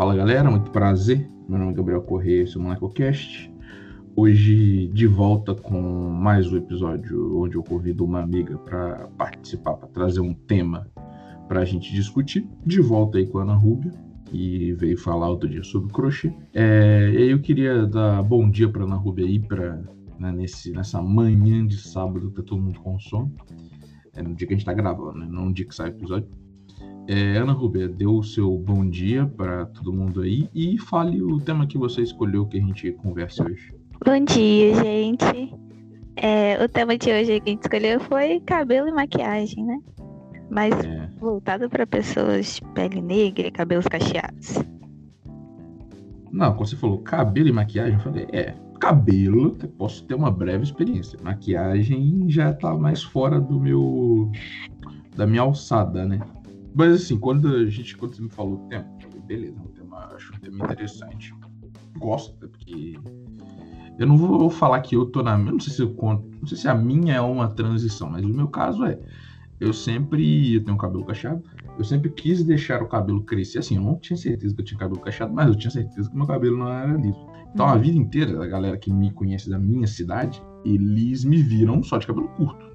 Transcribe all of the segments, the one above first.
Fala galera, muito prazer. Meu nome é Gabriel Correia, esse é o MonacoCast. Hoje de volta com mais um episódio onde eu convido uma amiga para participar, para trazer um tema para a gente discutir. De volta aí com a Ana Rúbia, que veio falar outro dia sobre crochê. É, e aí eu queria dar bom dia para Ana Rúbia aí, pra, né, nesse, nessa manhã de sábado que tá todo mundo com sono. É no dia que a gente está gravando, né? não no dia que sai o episódio. É, Ana Rubia, dê o seu bom dia para todo mundo aí e fale o tema que você escolheu que a gente converse hoje. Bom dia, gente. É, o tema de hoje que a gente escolheu foi cabelo e maquiagem, né? Mas é. voltado para pessoas de pele negra e cabelos cacheados. Não, quando você falou cabelo e maquiagem, eu falei, é, cabelo, posso ter uma breve experiência. Maquiagem já tá mais fora do meu. da minha alçada, né? Mas assim, quando a gente, quando você me falou o tema, eu falei, beleza, é um tema, acho um tema interessante. Gosto, porque eu não vou falar que eu tô na. Eu não sei se eu conto. Não sei se a minha é uma transição, mas o meu caso é. Eu sempre. Eu tenho cabelo cacheado. Eu sempre quis deixar o cabelo crescer. Assim, eu não tinha certeza que eu tinha cabelo cacheado, mas eu tinha certeza que meu cabelo não era liso. Então, a uhum. vida inteira, a galera que me conhece da minha cidade, eles me viram só de cabelo curto.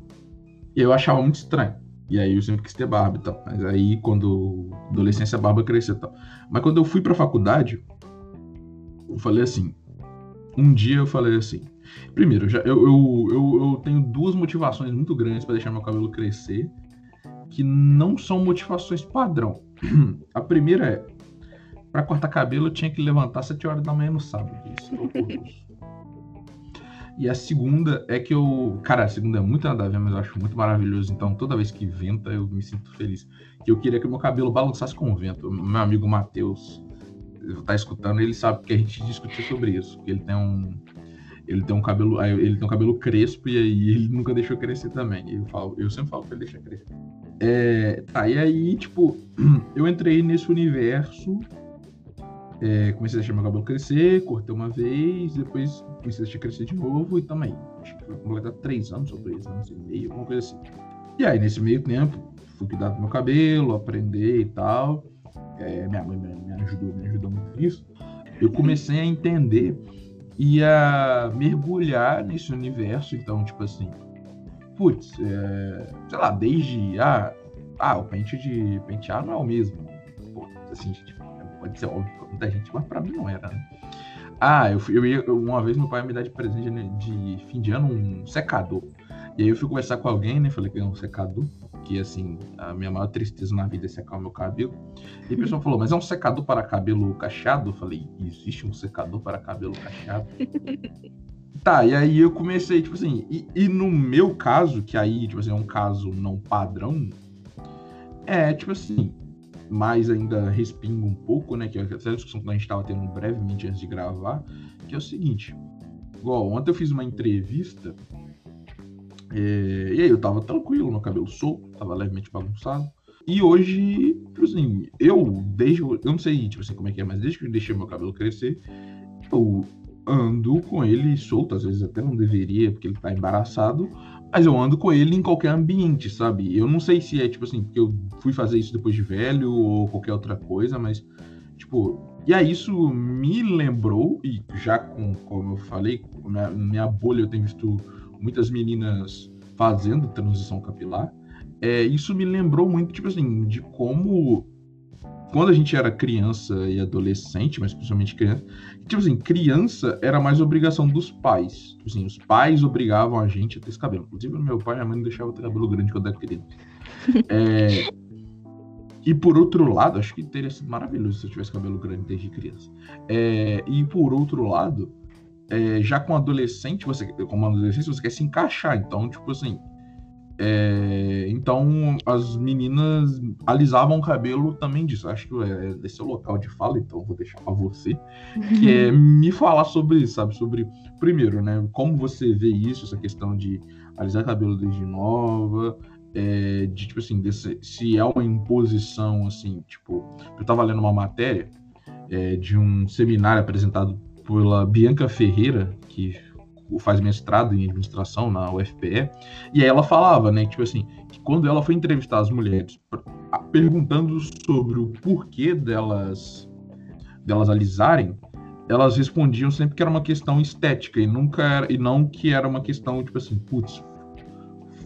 E eu achava muito estranho. E aí eu sempre quis ter barba e tal. Mas aí, quando adolescência, a barba cresceu e tal. Mas quando eu fui pra faculdade, eu falei assim. Um dia eu falei assim. Primeiro, já, eu, eu, eu, eu tenho duas motivações muito grandes para deixar meu cabelo crescer, que não são motivações padrão. A primeira é, para cortar cabelo eu tinha que levantar 7 horas da manhã no sábado. Isso é E a segunda é que eu. Cara, a segunda é muito nada a ver, mas eu acho muito maravilhoso. Então, toda vez que venta, eu me sinto feliz. Que eu queria que o meu cabelo balançasse com o vento. Meu amigo Matheus tá escutando, ele sabe que a gente discutiu sobre isso. Que ele tem um. Ele tem um cabelo. Ele tem um cabelo crespo e aí ele nunca deixou crescer também. Eu, falo, eu sempre falo pra ele deixar crescer. É, tá, e aí, tipo, eu entrei nesse universo é, comecei a deixar meu cabelo crescer, cortei uma vez, depois comecei a deixar crescer de novo e também. Acho que foi completar três anos ou dois anos e meio, alguma coisa assim. E aí, nesse meio tempo, fui cuidar do meu cabelo, aprender e tal. É, minha mãe me ajudou, me ajudou muito nisso. Eu comecei a entender e a mergulhar nesse universo. Então, tipo assim, putz, é, sei lá, desde. Ah, ah, o pente de pentear não é o mesmo. Pô, assim, tipo, pode ser óbvio pra muita gente, mas pra mim não era, né? Ah, eu, eu ia, uma vez meu pai me dá de presente de, de fim de ano um secador. E aí eu fui conversar com alguém, né? Falei que é um secador, que assim, a minha maior tristeza na vida é secar o meu cabelo. E a pessoa falou, mas é um secador para cabelo cacheado? Eu falei, existe um secador para cabelo cacheado? tá, e aí eu comecei, tipo assim, e, e, no meu caso, que aí, tipo assim, é um caso não padrão, é, tipo assim, mais ainda respinga um pouco, né? Que é a discussão que a gente estava tendo brevemente antes de gravar, que é o seguinte. Igual, ontem eu fiz uma entrevista é, e aí eu tava tranquilo, meu cabelo solto, tava levemente bagunçado. E hoje, tipo assim, eu desde. Eu não sei, tipo assim, como é que é, mas desde que eu deixei meu cabelo crescer, eu ando com ele solto, às vezes até não deveria, porque ele tá embaraçado, mas eu ando com ele em qualquer ambiente, sabe? Eu não sei se é, tipo assim, porque eu fui fazer isso depois de velho ou qualquer outra coisa, mas, tipo. E aí isso me lembrou, e já com, como eu falei, minha, minha bolha eu tenho visto muitas meninas fazendo transição capilar. É, isso me lembrou muito, tipo assim, de como quando a gente era criança e adolescente, mas principalmente criança, tipo assim, criança era mais obrigação dos pais. Tipo assim, os pais obrigavam a gente a ter esse cabelo. Inclusive, meu pai e minha mãe deixavam ter cabelo grande quando era criança. É, e por outro lado, acho que teria sido maravilhoso se eu tivesse cabelo grande desde criança. É, e por outro lado, é, já com adolescente, você, como adolescente, você quer se encaixar. Então, tipo assim, é, então as meninas alisavam o cabelo também disso. Acho que é, esse é o local de fala, então vou deixar para você, que é me falar sobre isso, sabe? Sobre, primeiro, né? Como você vê isso, essa questão de alisar cabelo desde nova, é, de tipo assim, desse, se é uma imposição, assim, tipo, eu tava lendo uma matéria é, de um seminário apresentado pela Bianca Ferreira, que faz mestrado em administração na UFPE, e aí ela falava, né, tipo assim, que quando ela foi entrevistar as mulheres perguntando sobre o porquê delas delas alisarem, elas respondiam sempre que era uma questão estética e nunca era, e não que era uma questão tipo assim, putz,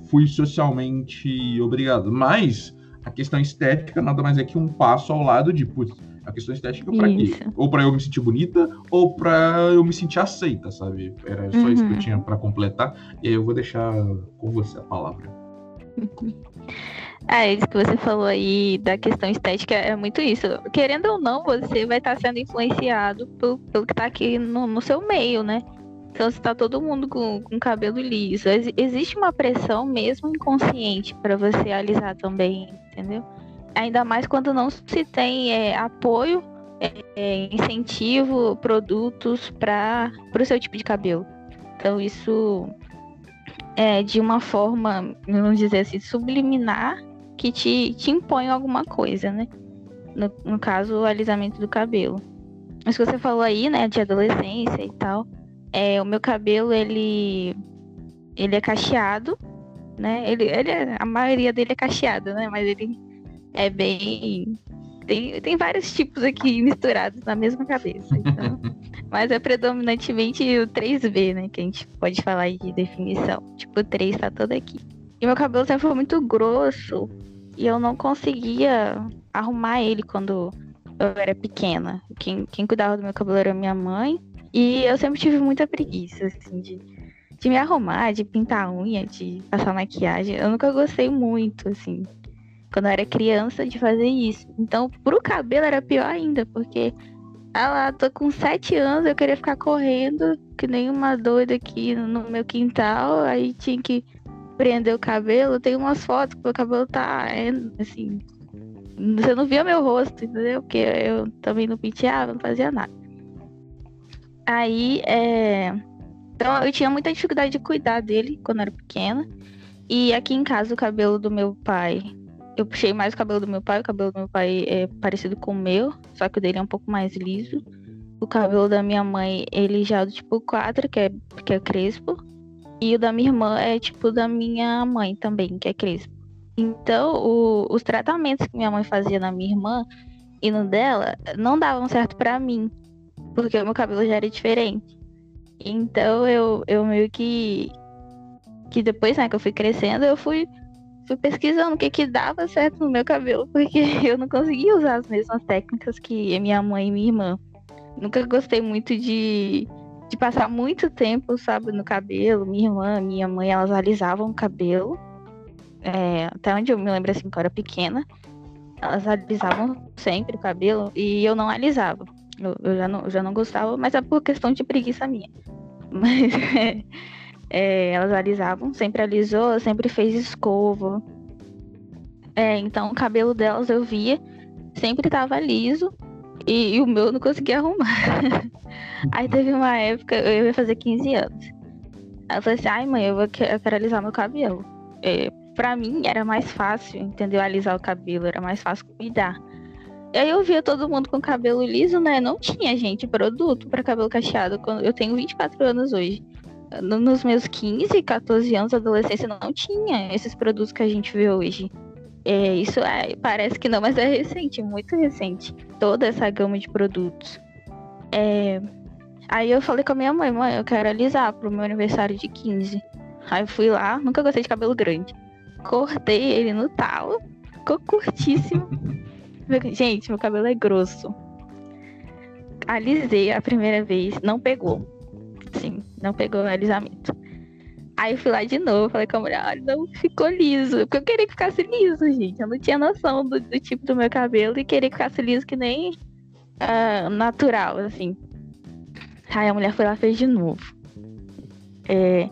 fui socialmente obrigado. Mas a questão estética nada mais é que um passo ao lado de, putz, a questão estética para quê? Ou para eu me sentir bonita, ou para eu me sentir aceita, sabe? Era só uhum. isso que eu uhum. tinha para completar. E aí eu vou deixar com você a palavra. É, isso que você falou aí da questão estética é muito isso. Querendo ou não, você vai estar sendo influenciado pelo, pelo que está aqui no, no, seu meio, né? Então, se tá todo mundo com, com cabelo liso, ex existe uma pressão mesmo inconsciente para você alisar também, entendeu? Ainda mais quando não se tem é, apoio, é, incentivo, produtos para o seu tipo de cabelo. Então, isso é de uma forma, vamos dizer assim, subliminar que te, te impõe alguma coisa, né? No, no caso, o alisamento do cabelo. Mas que você falou aí, né, de adolescência e tal. É, o meu cabelo, ele, ele é cacheado, né? Ele, ele é, a maioria dele é cacheado, né? Mas ele é bem. Tem, tem vários tipos aqui misturados na mesma cabeça. Então, mas é predominantemente o 3B, né? Que a gente pode falar de definição. Tipo, o 3 tá todo aqui. E meu cabelo sempre foi muito grosso. E eu não conseguia arrumar ele quando eu era pequena. Quem, quem cuidava do meu cabelo era minha mãe. E eu sempre tive muita preguiça, assim, de, de me arrumar, de pintar a unha, de passar maquiagem. Eu nunca gostei muito, assim quando eu era criança, de fazer isso. Então, pro cabelo era pior ainda, porque ah lá, tô com sete anos, eu queria ficar correndo, que nem uma doida aqui no meu quintal, aí tinha que prender o cabelo. Tem umas fotos que o cabelo tá, é, assim, você não via meu rosto, entendeu? Porque eu também não penteava, não fazia nada. Aí, é... Então, eu tinha muita dificuldade de cuidar dele quando eu era pequena. E aqui em casa, o cabelo do meu pai eu puxei mais o cabelo do meu pai. O cabelo do meu pai é parecido com o meu, só que o dele é um pouco mais liso. O cabelo da minha mãe, ele já é do tipo 4, que é, que é crespo. E o da minha irmã é tipo da minha mãe também, que é crespo. Então, o, os tratamentos que minha mãe fazia na minha irmã e no dela não davam certo para mim, porque o meu cabelo já era diferente. Então, eu, eu meio que. Que depois, né, que eu fui crescendo, eu fui fui pesquisando o que que dava certo no meu cabelo, porque eu não conseguia usar as mesmas técnicas que minha mãe e minha irmã. Nunca gostei muito de, de passar muito tempo, sabe, no cabelo. Minha irmã, minha mãe, elas alisavam o cabelo. É, até onde eu me lembro assim, quando eu era pequena. Elas alisavam sempre o cabelo e eu não alisava. Eu, eu já, não, eu já não gostava, mas é por questão de preguiça minha. Mas é, elas alisavam, sempre alisou, sempre fez escova. É, então o cabelo delas eu via, sempre tava liso e, e o meu não conseguia arrumar. Aí teve uma época, eu ia fazer 15 anos. Aí eu falei assim, ai mãe, eu, vou, eu quero alisar meu cabelo. É, pra mim era mais fácil, entendeu? Alisar o cabelo, era mais fácil cuidar. E aí eu via todo mundo com cabelo liso, né? Não tinha, gente, produto para cabelo cacheado. Eu tenho 24 anos hoje nos meus 15, 14 anos, adolescência, não tinha esses produtos que a gente vê hoje. É, isso é, parece que não, mas é recente, muito recente. Toda essa gama de produtos. É, aí eu falei com a minha mãe, mãe, eu quero alisar pro meu aniversário de 15. Aí eu fui lá, nunca gostei de cabelo grande. Cortei ele no talo, ficou curtíssimo. Gente, meu cabelo é grosso. Alisei a primeira vez, não pegou. Sim, não pegou o alisamento. Aí eu fui lá de novo, falei com a mulher, olha, não ficou liso. Porque eu queria que ficasse liso, gente. Eu não tinha noção do, do tipo do meu cabelo e queria que ficasse liso que nem uh, natural, assim. Aí a mulher foi lá e fez de novo. É,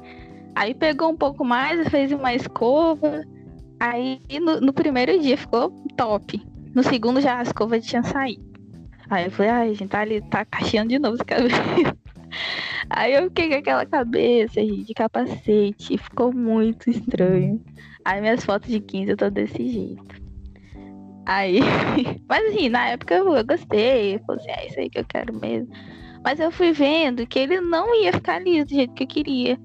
aí pegou um pouco mais, fez uma escova. Aí no, no, primeiro dia ficou top. No segundo já a escova tinha saído. Aí eu falei, ai, gente, tá ali, tá cacheando de novo esse cabelo. Aí eu fiquei com aquela cabeça, de capacete. Ficou muito estranho. Aí minhas fotos de 15 eu tô desse jeito. Aí. Mas assim, na época eu gostei. Eu falei assim, é isso aí que eu quero mesmo. Mas eu fui vendo que ele não ia ficar liso do jeito que eu queria.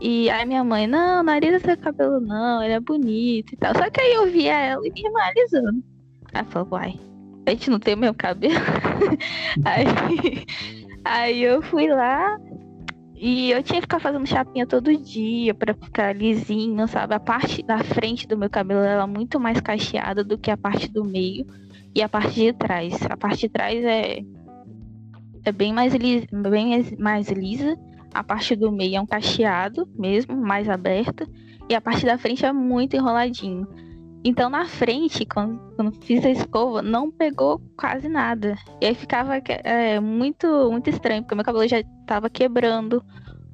E aí minha mãe, não, nariz seu cabelo não, ele é bonito e tal. Só que aí eu via ela e me alisando. Aí falei, uai, a gente não tem o mesmo cabelo. aí, aí eu fui lá e eu tinha que ficar fazendo chapinha todo dia para ficar lisinho, sabe? A parte da frente do meu cabelo era muito mais cacheada do que a parte do meio e a parte de trás. A parte de trás é é bem mais lisa, bem mais lisa. A parte do meio é um cacheado mesmo, mais aberta, e a parte da frente é muito enroladinho. Então na frente, quando, quando fiz a escova, não pegou quase nada. E aí ficava é, muito, muito estranho, porque meu cabelo já estava quebrando,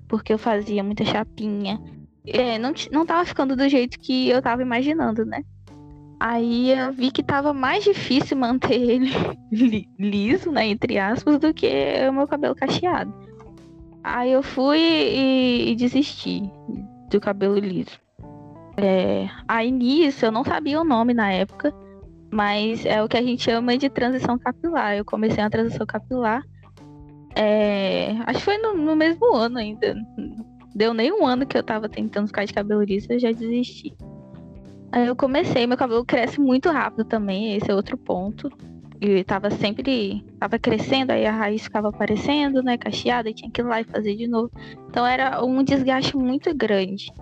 porque eu fazia muita chapinha. É, não, não tava ficando do jeito que eu tava imaginando, né? Aí eu vi que tava mais difícil manter ele liso, né, entre aspas, do que o meu cabelo cacheado. Aí eu fui e, e desisti do cabelo liso. É, aí nisso eu não sabia o nome na época, mas é o que a gente chama de transição capilar. Eu comecei a transição capilar. É, acho que foi no, no, mesmo ano ainda. Deu nem um ano que eu tava tentando ficar de cabelo liso, eu já desisti. Aí eu comecei, meu cabelo cresce muito rápido também, esse é outro ponto. E tava sempre. Tava crescendo, aí a raiz ficava aparecendo, né? Cacheada, e tinha que ir lá e fazer de novo. Então era um desgaste muito grande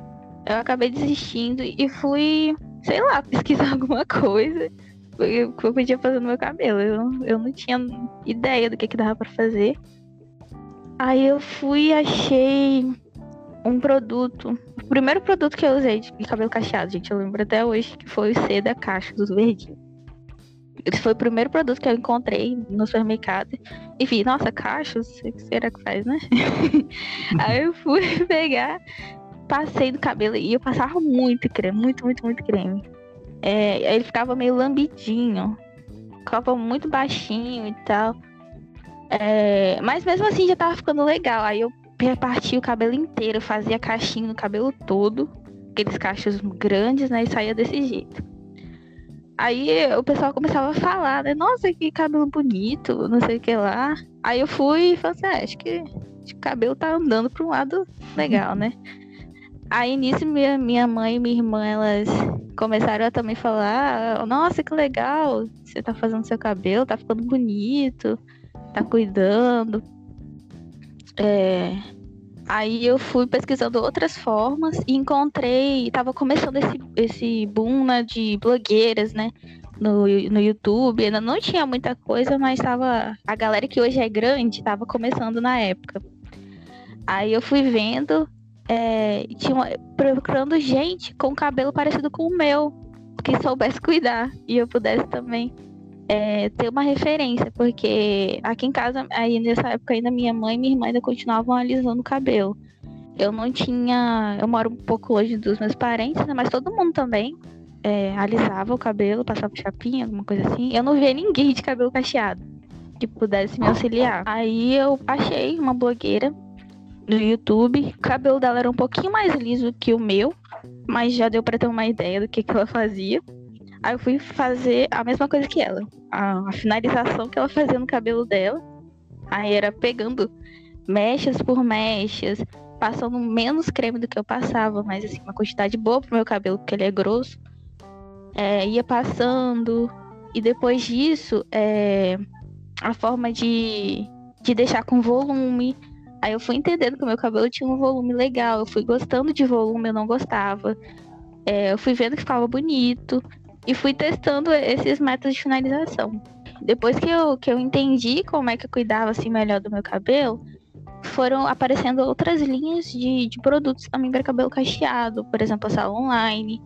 eu acabei desistindo e fui, sei lá, pesquisar alguma coisa que eu podia fazer no meu cabelo. Eu, eu não tinha ideia do que, que dava para fazer. Aí eu fui e achei um produto. O primeiro produto que eu usei de cabelo cacheado, gente, eu lembro até hoje que foi o C da caixa dos verdinhos. Esse foi o primeiro produto que eu encontrei no supermercado. E vi, nossa, caixa, será que faz, né? Aí eu fui pegar passei do cabelo e eu passava muito creme, muito, muito, muito creme. É, ele ficava meio lambidinho, ficava muito baixinho e tal. É, mas mesmo assim já tava ficando legal. Aí eu reparti o cabelo inteiro, fazia caixinho no cabelo todo, aqueles cachos grandes, né? E saía desse jeito. Aí o pessoal começava a falar, né? Nossa, que cabelo bonito, não sei o que lá. Aí eu fui e falei assim, ah, acho que o cabelo tá andando para um lado legal, né? Aí nisso minha, minha mãe e minha irmã, elas começaram a também falar, nossa, que legal, você tá fazendo seu cabelo, tá ficando bonito, tá cuidando. É... Aí eu fui pesquisando outras formas e encontrei, tava começando esse, esse boom né, de blogueiras, né? No, no YouTube, ainda não tinha muita coisa, mas tava. A galera que hoje é grande tava começando na época. Aí eu fui vendo é, procurando gente com cabelo parecido com o meu, que soubesse cuidar e eu pudesse também é, ter uma referência, porque aqui em casa, aí nessa época ainda minha mãe e minha irmã ainda continuavam alisando o cabelo. Eu não tinha. Eu moro um pouco longe dos meus parentes, né? Mas todo mundo também é, alisava o cabelo, passava chapinha, alguma coisa assim. Eu não via ninguém de cabelo cacheado que pudesse me auxiliar. Aí eu achei uma blogueira no YouTube. O cabelo dela era um pouquinho mais liso que o meu, mas já deu para ter uma ideia do que, que ela fazia. Aí eu fui fazer a mesma coisa que ela, a, a finalização que ela fazia no cabelo dela. Aí era pegando mechas por mechas, passando menos creme do que eu passava, mas assim, uma quantidade boa pro meu cabelo, porque ele é grosso. É, ia passando, e depois disso, é, a forma de, de deixar com volume, Aí eu fui entendendo que o meu cabelo tinha um volume legal, eu fui gostando de volume, eu não gostava. É, eu fui vendo que ficava bonito e fui testando esses métodos de finalização. Depois que eu, que eu entendi como é que eu cuidava assim melhor do meu cabelo, foram aparecendo outras linhas de, de produtos também para cabelo cacheado, por exemplo, a sala online.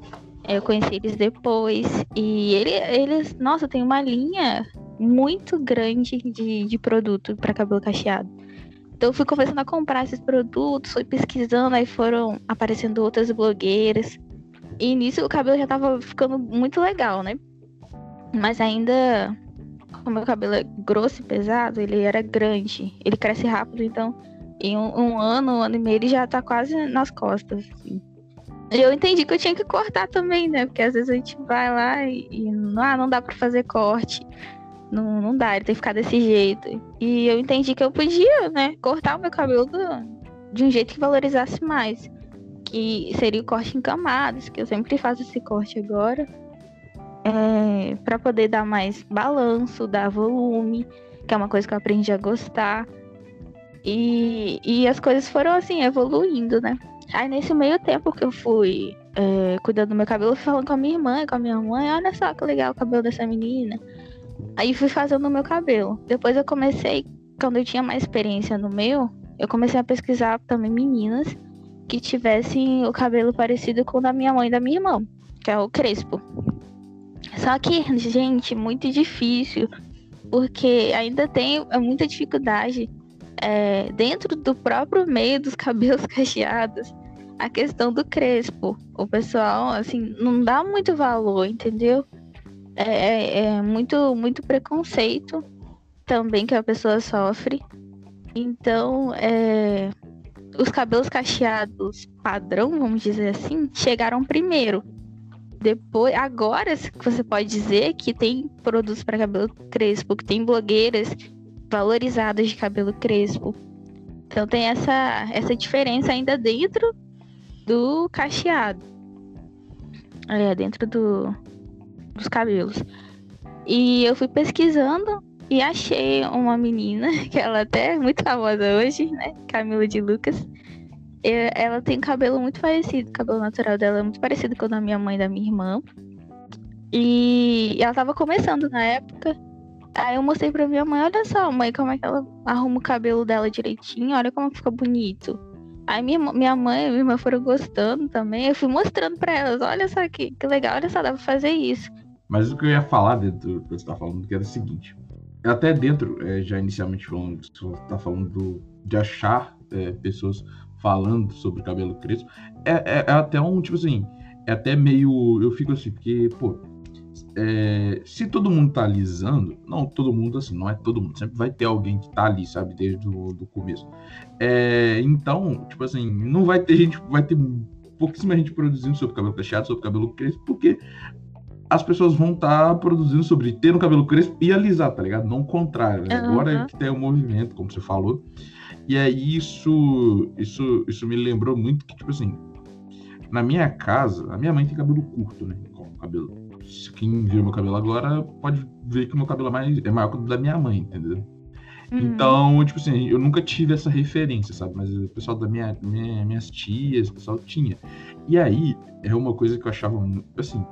É, eu conheci eles depois e ele, eles, nossa, tem uma linha muito grande de, de produto para cabelo cacheado. Então eu fui começando a comprar esses produtos, fui pesquisando, aí foram aparecendo outras blogueiras. E nisso o cabelo já tava ficando muito legal, né? Mas ainda, como meu cabelo é grosso e pesado, ele era grande. Ele cresce rápido, então em um, um ano, um ano e meio, ele já tá quase nas costas. Assim. Eu entendi que eu tinha que cortar também, né? Porque às vezes a gente vai lá e, e ah, não dá para fazer corte. Não, não dá, ele tem que ficar desse jeito. E eu entendi que eu podia, né, cortar o meu cabelo de um jeito que valorizasse mais. Que seria o corte em camadas, que eu sempre faço esse corte agora. é, para poder dar mais balanço, dar volume, que é uma coisa que eu aprendi a gostar. E, e as coisas foram assim, evoluindo, né? Aí nesse meio tempo que eu fui é, cuidando do meu cabelo, fui falando com a minha irmã e com a minha mãe, olha só que legal o cabelo dessa menina. Aí fui fazendo o meu cabelo. Depois eu comecei, quando eu tinha mais experiência no meu, eu comecei a pesquisar também meninas que tivessem o cabelo parecido com o da minha mãe e da minha irmã, que é o crespo. Só que, gente, muito difícil, porque ainda tem muita dificuldade é, dentro do próprio meio dos cabelos cacheados a questão do crespo. O pessoal, assim, não dá muito valor, entendeu? É, é, é muito, muito preconceito também que a pessoa sofre. Então, é, os cabelos cacheados padrão, vamos dizer assim, chegaram primeiro. Depois, agora você pode dizer que tem produtos para cabelo crespo, que tem blogueiras valorizadas de cabelo crespo. Então tem essa, essa diferença ainda dentro do cacheado. É, dentro do, dos cabelos. E eu fui pesquisando e achei uma menina, que ela até é muito famosa hoje, né? Camila de Lucas. Ela tem cabelo muito parecido, o cabelo natural dela é muito parecido com o da minha mãe e da minha irmã. E ela tava começando na época. Aí eu mostrei pra minha mãe, olha só, mãe, como é que ela arruma o cabelo dela direitinho, olha como fica bonito. Aí minha, minha mãe e minha irmã foram gostando também. Eu fui mostrando pra elas, olha só que, que legal, olha só, dá pra fazer isso. Mas o que eu ia falar dentro do que você tá falando, que era o seguinte. Até dentro, é, já inicialmente falando, você tá falando do, de achar é, pessoas falando sobre cabelo crespo, é, é, é, até um, tipo assim, é até meio. Eu fico assim, porque, pô, é, se todo mundo tá alisando, não todo mundo assim, não é todo mundo, sempre vai ter alguém que tá ali, sabe, desde o do começo. É, então, tipo assim, não vai ter gente, vai ter pouquíssima gente produzindo sobre cabelo cacheado, sobre cabelo crespo, porque as pessoas vão estar tá produzindo sobre ter um cabelo crespo e alisar, tá ligado? Não o contrário. Né? Uhum. Agora é que tem o um movimento, como você falou. E aí isso, isso, isso me lembrou muito que, tipo assim, na minha casa, a minha mãe tem cabelo curto, né? Cabelo. Quem viu meu cabelo agora pode ver que o meu cabelo é, mais, é maior que o da minha mãe, entendeu? Uhum. Então, tipo assim, eu nunca tive essa referência, sabe? Mas o pessoal da minha, minha minhas tias, o pessoal tinha. E aí, é uma coisa que eu achava, assim,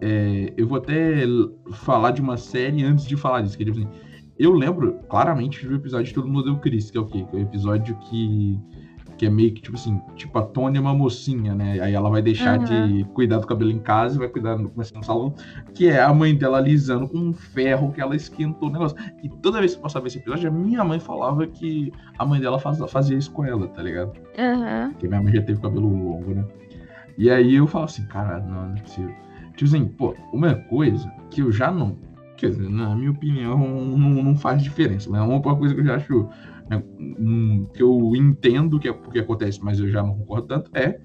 é, eu vou até falar de uma série antes de falar disso, que tipo assim, eu lembro claramente do episódio de Todo Mundo Deu Chris, que é o quê? Que é o episódio que, que é meio que, tipo assim, tipo, a Tony é uma mocinha, né? Aí ela vai deixar uhum. de cuidar do cabelo em casa e vai cuidar no, começar no salão, que é a mãe dela alisando com um ferro que ela esquentou o negócio. E toda vez que eu passava esse episódio, a minha mãe falava que a mãe dela faz, fazia isso com ela, tá ligado? Uhum. Porque minha mãe já teve cabelo longo, né? E aí eu falo assim, cara, não, não é possível. Assim, pô, uma coisa que eu já não Quer dizer, na minha opinião, não, não faz diferença. Mas é uma coisa que eu já acho. Né, que eu entendo que é porque acontece, mas eu já não concordo tanto, é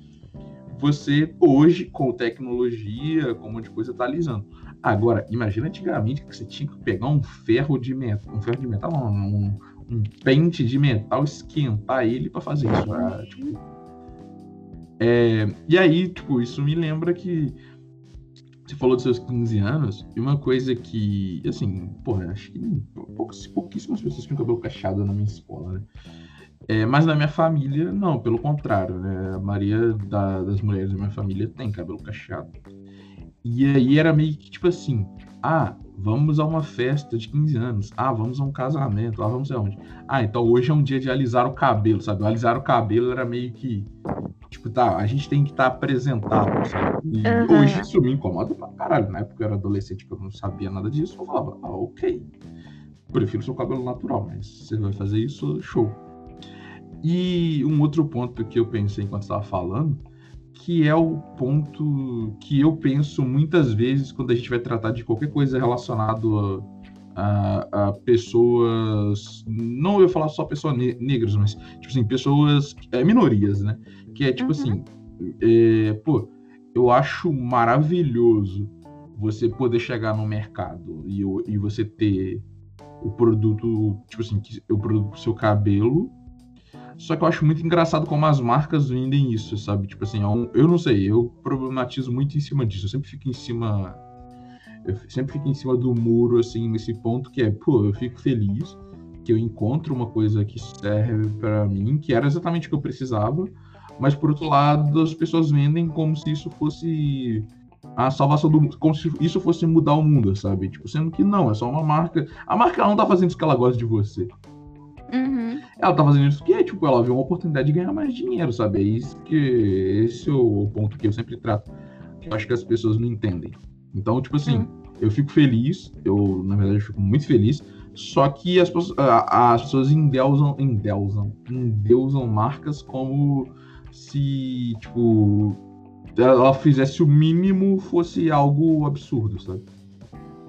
você hoje, com tecnologia, com um monte de coisa, tá alisando. Agora, imagina antigamente que você tinha que pegar um ferro de metal, um ferro de metal, um, um pente de metal, esquentar ele para fazer isso. Ah, tipo, é, e aí, tipo, isso me lembra que você falou dos seus 15 anos, e uma coisa que, assim, porra, acho que poucas, pouquíssimas pessoas tinham cabelo cacheado na minha escola, né? É, mas na minha família, não, pelo contrário, né? A maioria da, das mulheres da minha família tem cabelo cacheado. E aí era meio que tipo assim: ah, vamos a uma festa de 15 anos, ah, vamos a um casamento, ah, vamos aonde? Ah, então hoje é um dia de alisar o cabelo, sabe? Alisar o cabelo era meio que Tipo, tá, a gente tem que estar tá apresentável, sabe? E uhum. hoje isso me incomoda pra caralho. Na época eu era adolescente, que eu não sabia nada disso, eu falava, ah, ok. Prefiro seu cabelo natural, mas você vai fazer isso, show. E um outro ponto que eu pensei enquanto estava falando, que é o ponto que eu penso muitas vezes quando a gente vai tratar de qualquer coisa relacionado a, a, a pessoas, não eu falar só pessoas negras, mas tipo assim, pessoas, é, minorias, né? Que é tipo uhum. assim, é, pô, eu acho maravilhoso você poder chegar no mercado e, e você ter o produto, tipo assim, o produto pro seu cabelo. Só que eu acho muito engraçado como as marcas vendem isso, sabe? Tipo assim, é eu não sei, eu problematizo muito em cima disso. Eu sempre fico em cima. Eu sempre fico em cima do muro, assim, nesse ponto que é, pô, eu fico feliz que eu encontro uma coisa que serve para mim, que era exatamente o que eu precisava, mas por outro lado, as pessoas vendem como se isso fosse a salvação do mundo, como se isso fosse mudar o mundo, sabe? Tipo, sendo que não, é só uma marca. A marca não tá fazendo isso que ela gosta de você. Uhum. Ela tá fazendo isso porque, tipo, ela viu uma oportunidade de ganhar mais dinheiro, sabe? É isso que. Esse é o ponto que eu sempre trato. Que eu acho que as pessoas não entendem. Então, tipo assim, uhum. Eu fico feliz, eu, na verdade, eu fico muito feliz. Só que as, as pessoas endeusam, endeusam, endeusam marcas como se, tipo, ela fizesse o mínimo fosse algo absurdo, sabe?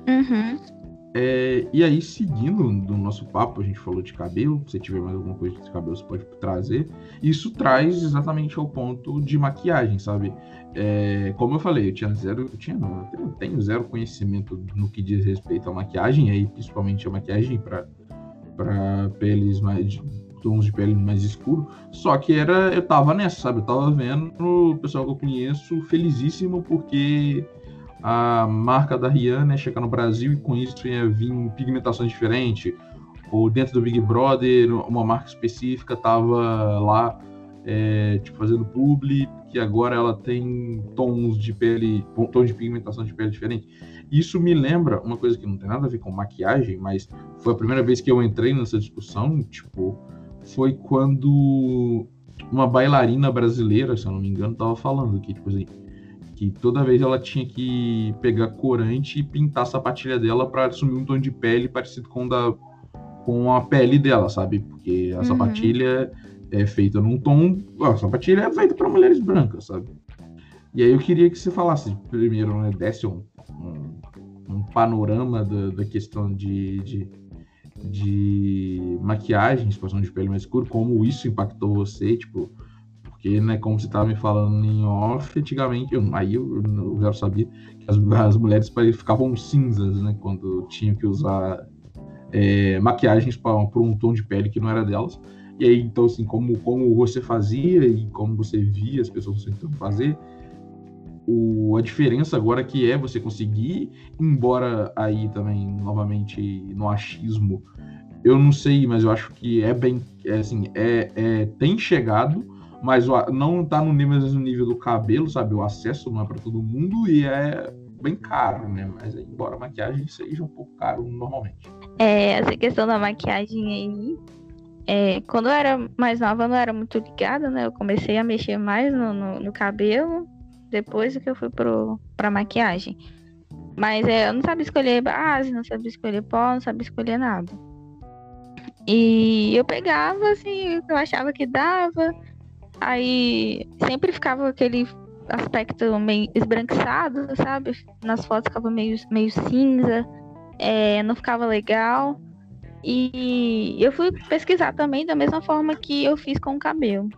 Uhum. É, e aí, seguindo do nosso papo, a gente falou de cabelo. Se tiver mais alguma coisa de cabelo, você pode trazer. Isso traz exatamente ao ponto de maquiagem, sabe? É, como eu falei, eu tinha zero, eu tinha não, eu tenho zero conhecimento no que diz respeito à maquiagem, aí principalmente a maquiagem para peles mais tons de pele mais escuro. Só que era, eu tava nessa, sabe? Eu tava vendo o pessoal que eu conheço felizíssimo porque a marca da Rihanna ia chegar no Brasil e com isso ia vir pigmentações diferentes. Ou dentro do Big Brother, uma marca específica tava lá é, tipo, fazendo publi, que agora ela tem tons de pele, tons de pigmentação de pele diferente. Isso me lembra uma coisa que não tem nada a ver com maquiagem, mas foi a primeira vez que eu entrei nessa discussão, tipo, foi quando uma bailarina brasileira, se eu não me engano, tava falando que, tipo assim, que toda vez ela tinha que pegar corante e pintar a sapatilha dela para assumir um tom de pele parecido com da com a pele dela, sabe? Porque a uhum. sapatilha é feita num tom, a sapatilha é feita para mulheres brancas, sabe? E aí eu queria que você falasse primeiro, né, desse um, um, um panorama da, da questão de, de de maquiagem, exposição de pele mais escuro, como isso impactou você, tipo, porque, né, como você estava me falando em off, antigamente, eu, aí eu, eu já sabia que as, as mulheres ficavam cinzas, né, quando tinham que usar é, maquiagens para um tom de pele que não era delas. E aí, então, assim, como, como você fazia e como você via as pessoas tentando fazer, o, a diferença agora que é você conseguir, embora aí também, novamente, no achismo, eu não sei, mas eu acho que é bem, é, assim, é, é tem chegado, mas não tá no mesmo nível do cabelo, sabe? O acesso não é para todo mundo e é bem caro, né? Mas embora a maquiagem seja um pouco caro normalmente. É, essa questão da maquiagem aí, é, quando eu era mais nova, eu não era muito ligada, né? Eu comecei a mexer mais no, no, no cabelo depois que eu fui pro, pra maquiagem. Mas é, eu não sabia escolher base, não sabia escolher pó, não sabia escolher nada. E eu pegava, assim, eu achava que dava. Aí sempre ficava aquele aspecto meio esbranquiçado, sabe? Nas fotos ficava meio, meio cinza, é, não ficava legal. E eu fui pesquisar também da mesma forma que eu fiz com o cabelo.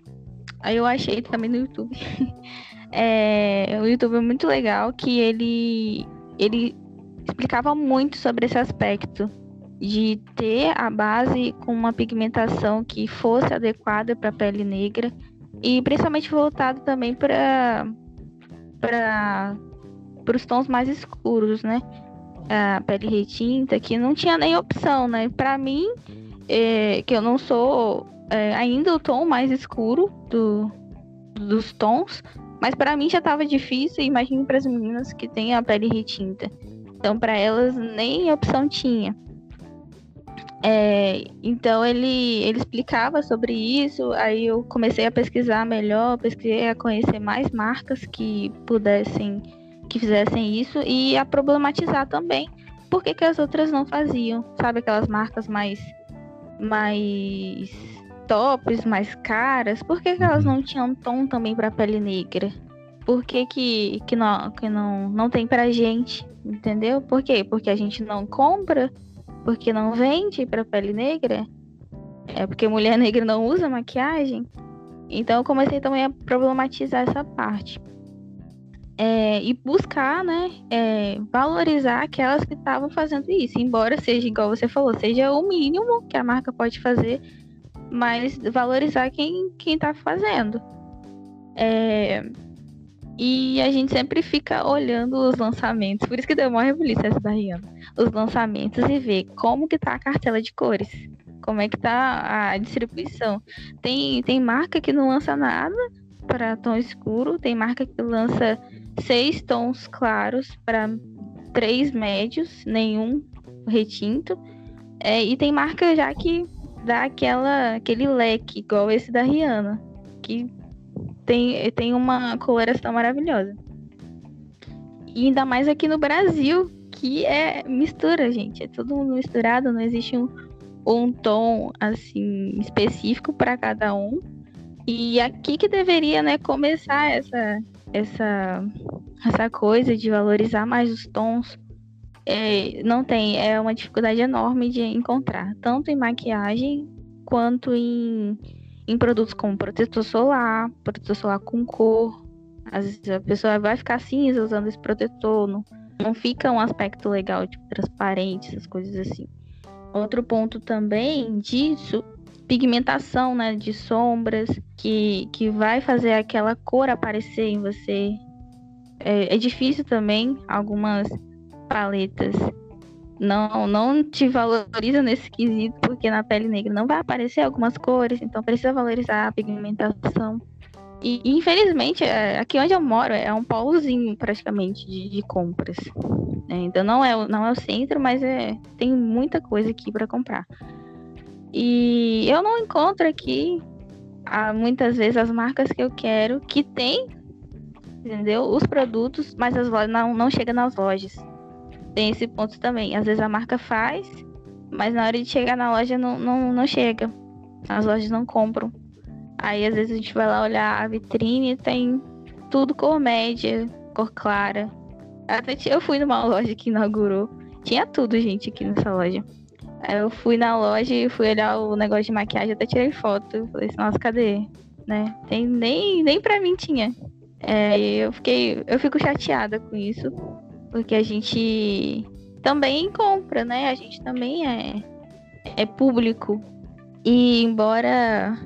Aí eu achei também no YouTube. é, o YouTube é muito legal que ele, ele explicava muito sobre esse aspecto de ter a base com uma pigmentação que fosse adequada para a pele negra e principalmente voltado também para para os tons mais escuros, né? A pele retinta, que não tinha nem opção, né? Para mim, é, que eu não sou é, ainda o tom mais escuro do, dos tons, mas para mim já estava difícil, imagine para as meninas que têm a pele retinta. Então, para elas, nem opção tinha. É, então, ele, ele explicava sobre isso, aí eu comecei a pesquisar melhor, pesquisei a conhecer mais marcas que pudessem, que fizessem isso e a problematizar também por que, que as outras não faziam, sabe? Aquelas marcas mais, mais tops mais caras, por que, que elas uhum. não tinham tom também para pele negra? Por que, que, que, não, que não, não tem pra gente? Entendeu? Por quê? Porque a gente não compra? Porque não vende pra pele negra? É porque mulher negra não usa maquiagem? Então eu comecei também a problematizar essa parte. É, e buscar, né, é, valorizar aquelas que estavam fazendo isso, embora seja igual você falou, seja o mínimo que a marca pode fazer mas valorizar quem, quem tá fazendo. É, E a gente sempre fica olhando os lançamentos, por isso que deu uma revolução essa da Rihanna. Os lançamentos e ver como que tá a cartela de cores. Como é que tá a distribuição. Tem, tem marca que não lança nada para tom escuro, tem marca que lança seis tons claros para três médios, nenhum retinto. É, e tem marca já que dá aquela, aquele leque, igual esse da Rihanna, que tem, tem uma coloração maravilhosa. E ainda mais aqui no Brasil, que é mistura, gente. É todo mundo misturado, não existe um, um tom assim específico para cada um. E aqui que deveria, né, começar essa essa essa coisa de valorizar mais os tons. É, não tem, é uma dificuldade enorme de encontrar, tanto em maquiagem quanto em, em produtos como protetor solar, protetor solar com cor. Às vezes a pessoa vai ficar cinza usando esse protetor, não, não fica um aspecto legal, tipo, transparente, essas coisas assim. Outro ponto também disso, pigmentação, né, de sombras, que, que vai fazer aquela cor aparecer em você. É, é difícil também, algumas paletas não, não te valoriza nesse quesito, porque na pele negra não vai aparecer algumas cores, então precisa valorizar a pigmentação. E, infelizmente, é, aqui onde eu moro é um polozinho praticamente de, de compras. É, então não é, não é o centro, mas é, tem muita coisa aqui para comprar. E eu não encontro aqui há, muitas vezes as marcas que eu quero que tem, entendeu? Os produtos, mas as lojas não, não chega nas lojas. Tem esse ponto também. Às vezes a marca faz, mas na hora de chegar na loja não, não, não chega. As lojas não compram. Aí às vezes a gente vai lá olhar a vitrine tem tudo cor média, cor clara. Até eu fui numa loja que inaugurou. Tinha tudo, gente, aqui nessa loja. Aí eu fui na loja e fui olhar o negócio de maquiagem, até tirei foto. Falei assim, nossa, cadê? Né? Tem, nem, nem pra mim tinha. É, eu fiquei. Eu fico chateada com isso. Porque a gente também compra, né? A gente também é, é público. E embora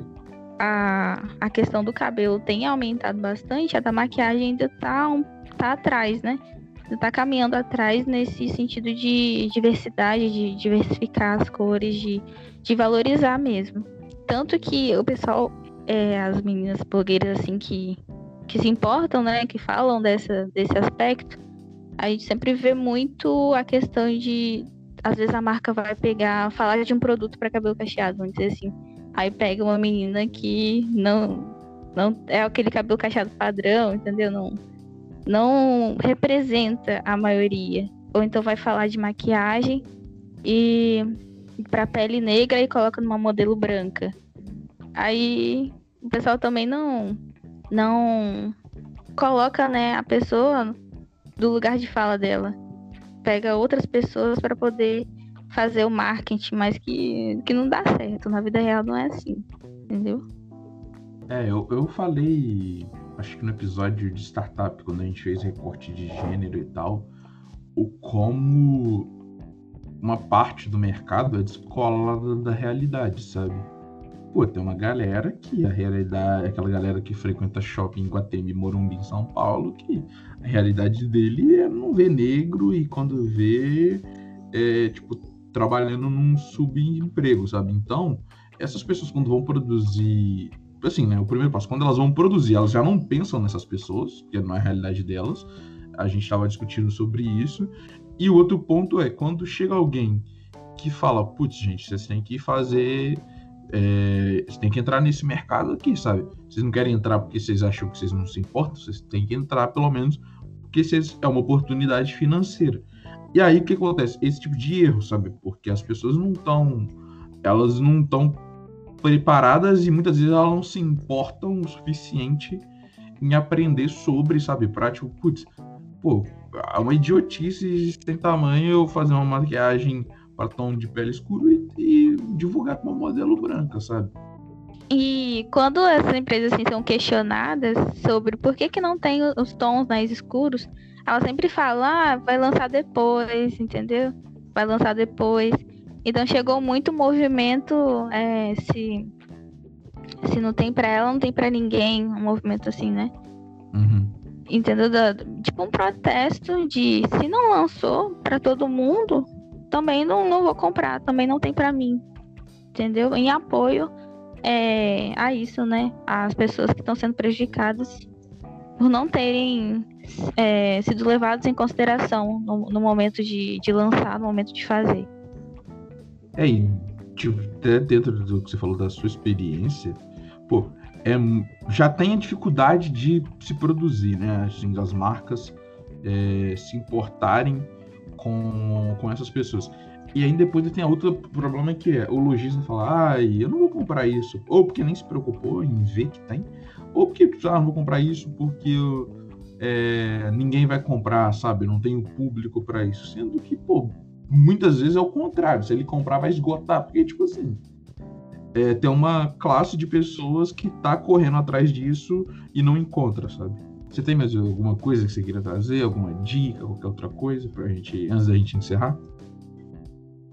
a, a questão do cabelo tem aumentado bastante, a da maquiagem ainda tá, um, tá atrás, né? Ainda tá caminhando atrás nesse sentido de diversidade, de diversificar as cores, de, de valorizar mesmo. Tanto que o pessoal, é, as meninas blogueiras assim que, que se importam, né? Que falam dessa, desse aspecto, a gente sempre vê muito a questão de. Às vezes a marca vai pegar, falar de um produto para cabelo cacheado, vamos dizer assim Aí pega uma menina que não não é aquele cabelo cacheado padrão, entendeu? Não não representa a maioria. Ou então vai falar de maquiagem e para pele negra e coloca numa modelo branca. Aí o pessoal também não não coloca, né, a pessoa do lugar de fala dela. Pega outras pessoas para poder fazer o marketing, mas que, que não dá certo. Na vida real não é assim, entendeu? É, eu, eu falei, acho que no episódio de startup, quando a gente fez recorte de gênero e tal, o como uma parte do mercado é descolada da realidade, sabe? Pô, tem uma galera que a realidade, aquela galera que frequenta shopping em Guatemi, Morumbi, em São Paulo, que a realidade dele é não ver negro e quando vê, é, tipo, trabalhando num subemprego, sabe? Então, essas pessoas quando vão produzir, assim, né, o primeiro passo, quando elas vão produzir, elas já não pensam nessas pessoas, porque não é a realidade delas. A gente estava discutindo sobre isso. E o outro ponto é quando chega alguém que fala, putz, gente, vocês têm que fazer é, vocês têm que entrar nesse mercado aqui, sabe? Vocês não querem entrar porque vocês acham que vocês não se importam, vocês têm que entrar pelo menos porque vocês, é uma oportunidade financeira. E aí o que acontece? Esse tipo de erro, sabe? Porque as pessoas não estão. Elas não estão preparadas e muitas vezes elas não se importam o suficiente em aprender sobre, sabe? Pra tipo, putz, pô, é uma idiotice sem tamanho eu fazer uma maquiagem para tom de pele escuro e, e divulgar com uma modelo branca, sabe? E quando essas empresas assim, são questionadas sobre por que, que não tem os tons mais escuros, ela sempre fala, ah, vai lançar depois, entendeu? Vai lançar depois. Então chegou muito movimento, é, se, se não tem pra ela, não tem pra ninguém, um movimento assim, né? Uhum. entendeu? Tipo um protesto de se não lançou para todo mundo, também não, não vou comprar, também não tem para mim, entendeu? Em apoio é, a isso, né? As pessoas que estão sendo prejudicadas por não terem é, sido levados em consideração no, no momento de, de, lançar, no momento de fazer. É, e tipo, até dentro do que você falou da sua experiência, pô, é, já tem a dificuldade de se produzir, né? Assim, as marcas é, se importarem com, com essas pessoas. E aí depois tem outro problema que é o lojista falar, ai, eu não vou comprar isso. Ou porque nem se preocupou em ver que tem. Ou porque, ah, não vou comprar isso porque eu, é, ninguém vai comprar, sabe? Não tem público para isso. Sendo que, pô, muitas vezes é o contrário. Se ele comprar, vai esgotar. Porque, tipo assim, é, tem uma classe de pessoas que tá correndo atrás disso e não encontra, sabe? Você tem mais alguma coisa que você queira trazer? Alguma dica, qualquer outra coisa pra gente, antes da gente encerrar?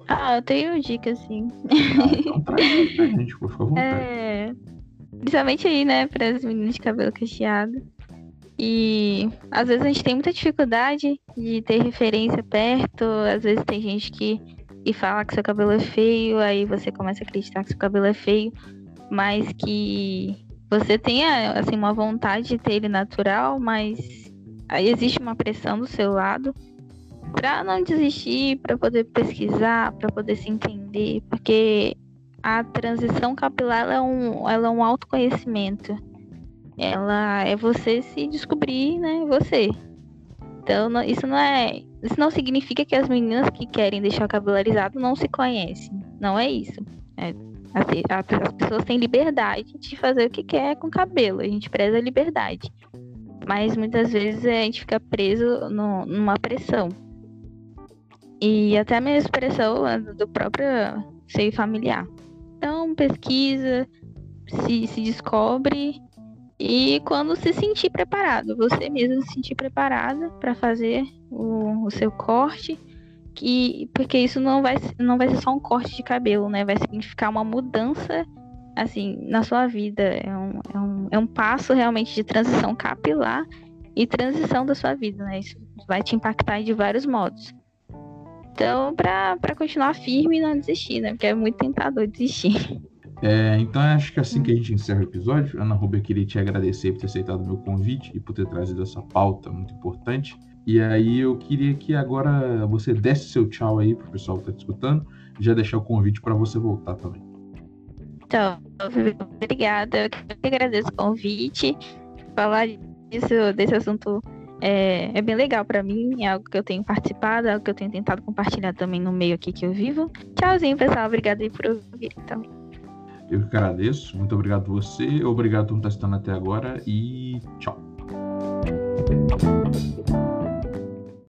Ah, eu tenho dica, sim. Ah, então traz pra gente, por favor. É... Principalmente aí, né, para as meninas de cabelo cacheado. E às vezes a gente tem muita dificuldade de ter referência perto, às vezes tem gente que e fala que seu cabelo é feio, aí você começa a acreditar que seu cabelo é feio, mas que você tenha assim uma vontade de ter ele natural, mas aí existe uma pressão do seu lado para não desistir, para poder pesquisar, para poder se entender, porque a transição capilar é um, ela é um autoconhecimento. Ela é você se descobrir, né, você. Então, não, isso não é. Isso não significa que as meninas que querem deixar o cabelo alisado não se conhecem. Não é isso. É, as, as, pessoas têm liberdade de fazer o que quer com o cabelo. A gente preza a liberdade. Mas muitas vezes a gente fica preso no, numa pressão. E até mesmo pressão do próprio seio familiar. Então, pesquisa, se, se descobre e quando se sentir preparado, você mesmo se sentir preparada para fazer o, o, seu corte, que, porque isso não vai, não vai ser só um corte de cabelo, né? Vai significar uma mudança assim na sua vida. É um, é um, é um passo realmente de transição capilar e transição da sua vida, né? Isso vai te impactar de vários modos. Então, para continuar firme e não desistir, né? Porque é muito tentador desistir. É, então acho que assim que a gente encerra o episódio, Ana Rubia, eu queria te agradecer por ter aceitado o meu convite e por ter trazido essa pauta muito importante. E aí eu queria que agora você desse seu tchau aí pro pessoal que tá te escutando, já deixar o convite para você voltar também. Então, obrigada. Eu que agradeço o convite. Falar disso, desse assunto é, é bem legal para mim, é algo que eu tenho participado, é algo que eu tenho tentado compartilhar também no meio aqui que eu vivo. Tchauzinho, pessoal. Obrigada aí por ouvir também. Eu que agradeço. Muito obrigado a você. Obrigado por estar assistindo até agora e tchau.